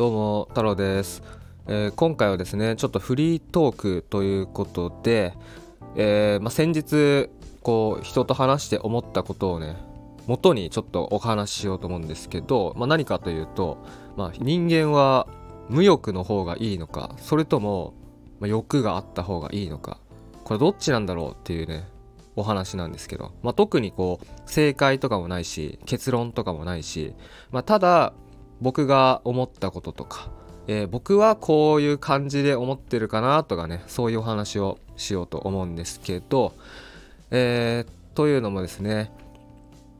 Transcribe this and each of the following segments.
どうも太郎です、えー、今回はですねちょっとフリートークということで、えー、まあ、先日こう人と話して思ったことをね元にちょっとお話ししようと思うんですけど、まあ、何かというと、まあ、人間は無欲の方がいいのかそれとも、欲があった方がいいのかこれどっちなんだろうっていうねお話なんですけど、まあ、特にこう正解とかもないし結論とかもないし、まあ、ただ僕が思ったこととか、えー、僕はこういう感じで思ってるかなとかねそういうお話をしようと思うんですけど、えー、というのもですね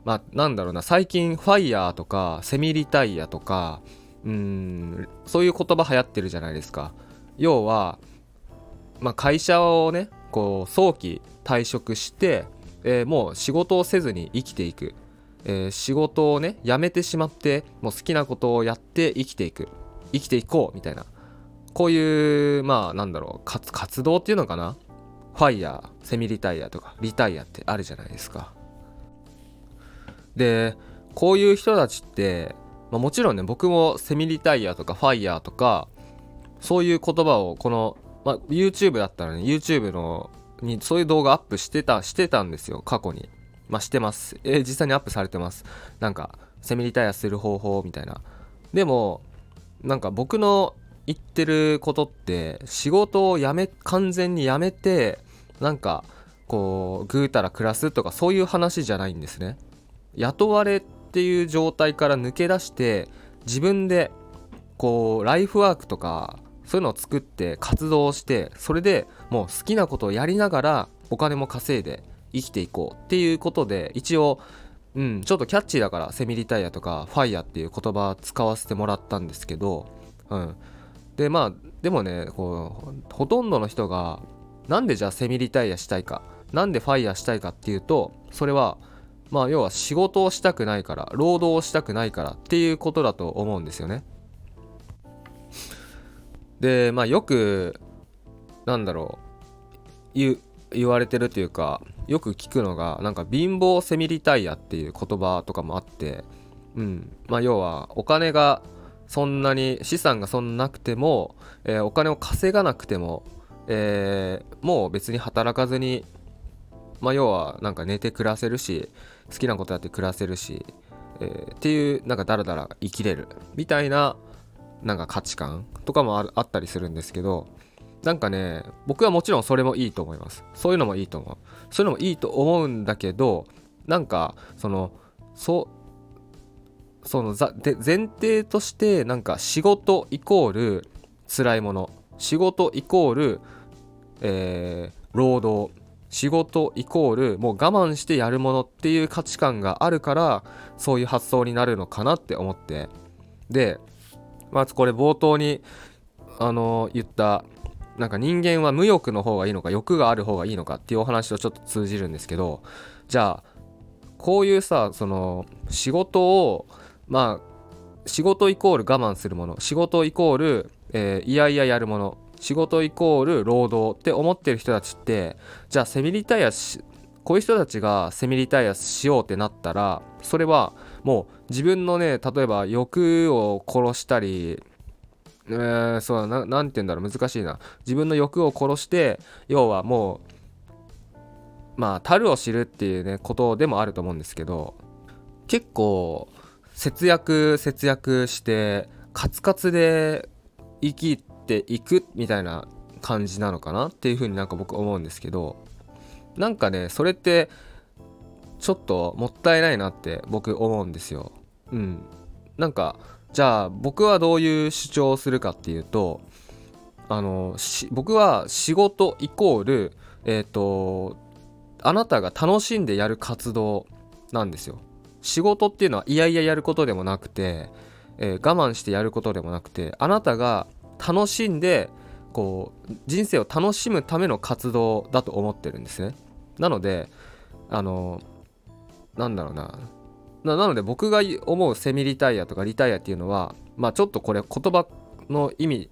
まあなんだろうな最近ファイヤーとかセミリタイヤとかうんそういう言葉流行ってるじゃないですか。要は、まあ、会社をねこう早期退職して、えー、もう仕事をせずに生きていく、えー、仕事をね辞めてしまってもう好きなことをやって生きていく。生きていこうみたいな。こういうまあなんだろう活動っていうのかな？ファイヤーセミリタイヤとかリタイアってあるじゃないですか。でこういう人たちって、まあ、もちろんね僕もセミリタイヤとかファイヤーとかそういう言葉をこの、まあ、YouTube だったらね YouTube のにそういう動画アップしてたしてたんですよ過去に。まあしてます。えー、実際にアップされてます。なんか、セミリタイアする方法みたいな。でも、なんか僕の言ってることって、仕事を辞め、完全に辞めて、なんか、こう、ぐうたら暮らすとかそういう話じゃないんですね。雇われっていう状態から抜け出して、自分で、こう、ライフワークとか、そういうのを作って活動してそれでもう好きなことをやりながらお金も稼いで生きていこうっていうことで一応うん、ちょっとキャッチーだからセミリタイヤとかファイヤーっていう言葉使わせてもらったんですけど、うん、でまあでもねこうほとんどの人がなんでじゃあセミリタイヤしたいかなんでファイヤーしたいかっていうとそれはまあ要は仕事をしたくないから労働をしたくないからっていうことだと思うんですよね。でまあよくなんだろう言言われてるというかよく聞くのがなんか貧乏セミリタイヤっていう言葉とかもあってうん。まあ要はお金がそんなに資産がそんななくても、えー、お金を稼がなくても、えー、もう別に働かずにまあ要はなんか寝て暮らせるし好きなことやって暮らせるし、えー、っていうなんかダラダラ生きれるみたいななんか価値観とかもあったりするんですけどなんかね僕はもちろんそれもいいと思います。そういうのもいいと思う。そういうのもいいと思うんだけどなんかそのそそので前提としてなんか仕事イコール辛いもの。仕事イコール、えー、労働。仕事イコールもう我慢してやるものっていう価値観があるからそういう発想になるのかなって思って。でまずこれ冒頭にあの言ったなんか人間は無欲の方がいいのか欲がある方がいいのかっていうお話とちょっと通じるんですけどじゃあこういうさその仕事をまあ仕事イコール我慢するもの仕事イコール、えー、いやいややるもの仕事イコール労働って思ってる人たちってじゃあセミリタイアしこういう人たちがセミリタイアしようってなったらそれはもう自分のね例えば欲を殺したりえー、そうな、なんて言うんだろう、難しいな。自分の欲を殺して、要はもう、まあ、樽を知るっていうね、ことでもあると思うんですけど、結構、節約、節約して、カツカツで生きていくみたいな感じなのかなっていうふうになんか僕思うんですけど、なんかね、それって、ちょっともったいないなって僕思うんですよ。うん。なんか、じゃあ僕はどういう主張をするかっていうとあの僕は仕事イコールえっ、ー、とあなたが楽しんでやる活動なんですよ。仕事っていうのはいやいややることでもなくて、えー、我慢してやることでもなくてあなたが楽しんでこう人生を楽しむための活動だと思ってるんですね。なのであのなんだろうな。なので僕が思うセミリタイアとかリタイアっていうのはまあちょっとこれ言葉の意味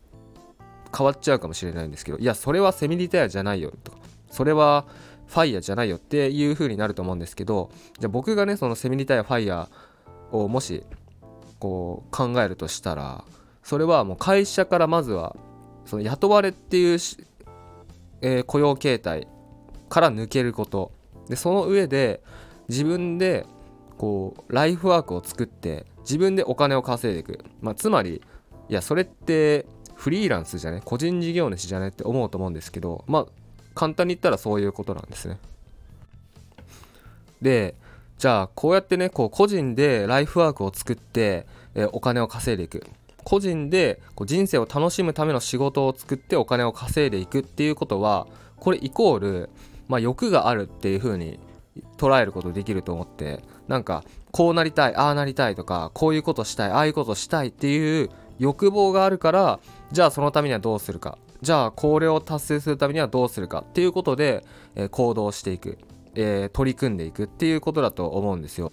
変わっちゃうかもしれないんですけどいやそれはセミリタイアじゃないよとかそれはファイヤーじゃないよっていう風になると思うんですけどじゃあ僕がねそのセミリタイアファイヤーをもしこう考えるとしたらそれはもう会社からまずはその雇われっていうえー、雇用形態から抜けること。でその上で自分でこうライフワークを作って自分でお金を稼いでいく、まあ、つまりいやそれってフリーランスじゃね？個人事業主じゃね？って思うと思うんですけどまあ簡単に言ったらそういうことなんですね。でじゃあこうやってねこう個人でライフワークを作って、え、お金を稼いでいく。個人でこう人生を楽しむための仕事を作ってお金を稼いでいくっていうことはこれイコール、まあ、欲があるっていう風に捉えることできると思ってなんかこうなりたいああなりたいとかこういうことしたいああいうことしたいっていう欲望があるからじゃあそのためにはどうするか。じゃあこれを達成するためにはどうするか。っていうことで、えー、行動していく。えー、取り組んでいく。っていうことだと思うんですよ。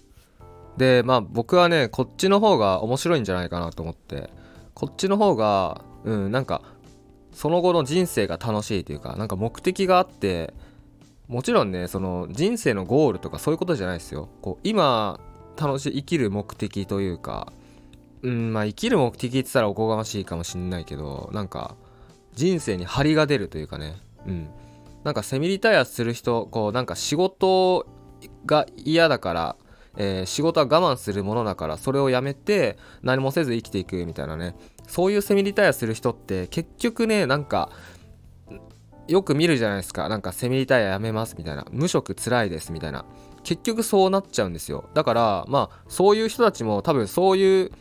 でまあ僕はねこっちの方が面白いんじゃないかなと思って。こっちの方がうんなんかその後の人生が楽しいというかなんか目的があってもちろんねその人生のゴールとかそういうことじゃないですよ。こう今楽しい生きる目的というかうんまあ生きる目的って言ったらおこがましいかもしんないけどなんか人生に張りが出るというかね。うん。なんかセミリタイアする人こうなんか仕事が嫌だから、えー、仕事は我慢するものだからそれをやめて何もせず生きていくみたいなね。そういうセミリタイアする人って結局ねなんかよく見るじゃないですか。なんかセミリタイアやめますみたいな。無職つらいですみたいな。結局そうなっちゃうんですよ。だからまあそういう人たちも多分そういう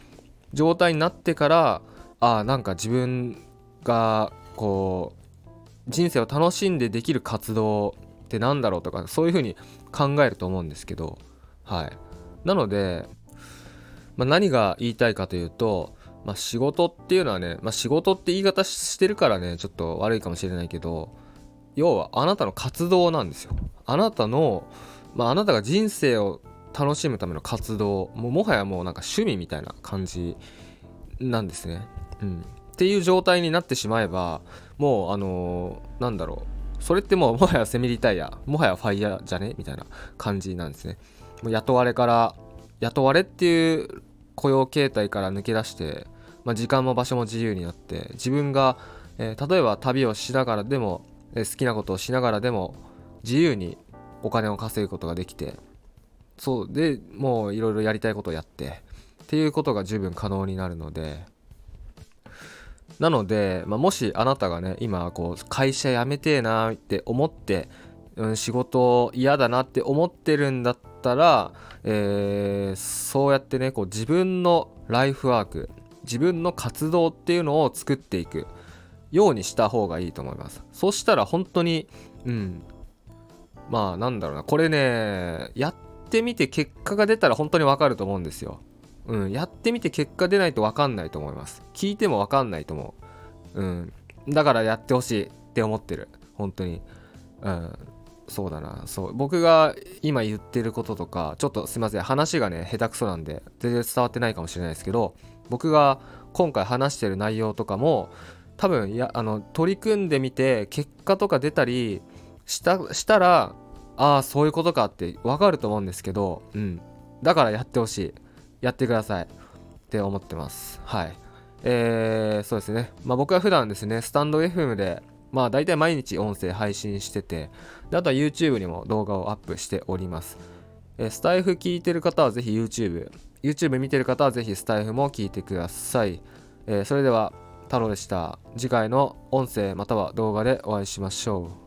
状態になってからああなんか自分がこう人生を楽しんでできる活動って何だろうとかそういうふうに考えると思うんですけど。はい。なので、まあ、何が言いたいかというと、まあ、仕事っていうのはね、まあ、仕事って言い方してるからねちょっと悪いかもしれないけど要はあなたの活動なんですよ。あなたの、まあ、あなたが人生を楽しむための活動ももはやもうなんか趣味みたいな感じなんですね。うん。っていう状態になってしまえばもうあのー、なんだろう。それってもうもはやセミリタイヤもはやファイヤーじゃねみたいな感じなんですね。もう雇われから雇われっていう雇用形態から抜け出して、まあ、時間も場所も自由になって自分が、えー、例えば旅をしながらでも、えー、好きなことをしながらでも自由にお金を稼ぐことができてそうでもういろいろやりたいことをやってっていうことが十分可能になるのでなので、まあ、もしあなたがね今こう会社辞めてえなって思って、うん、仕事嫌だなって思ってるんだったら、えー、そうやってねこう自分のライフワーク自分の活動っていうのを作っていくようにした方がいいと思いますそしたら本当にうんまあなんだろうなこれねやってみて結果が出たら本当にわかると思うんですようん、やってみて結果出ないと分かんないと思います。聞いても分かんないと思う。うん。だからやってほしいって思ってる。本当に。うん。そうだな。そう。僕が今言ってることとか、ちょっとすいません。話がね、下手くそなんで、全然伝わってないかもしれないですけど、僕が今回話してる内容とかも、多分、いや、あの、取り組んでみて、結果とか出たりしたしたら、ああ、そういうことかって分かると思うんですけど、うん。だからやってほしい。やってくださいって思ってます。はい。えー、そうですね。まあ僕は普段ですね、スタンド FM で、まあ大体毎日音声配信してて、であとは YouTube にも動画をアップしております。スタイフ聞いてる方はぜひ YouTube、YouTube 見てる方はぜひスタイフも聞いてください。えー、それでは、太郎でした。次回の音声または動画でお会いしましょう。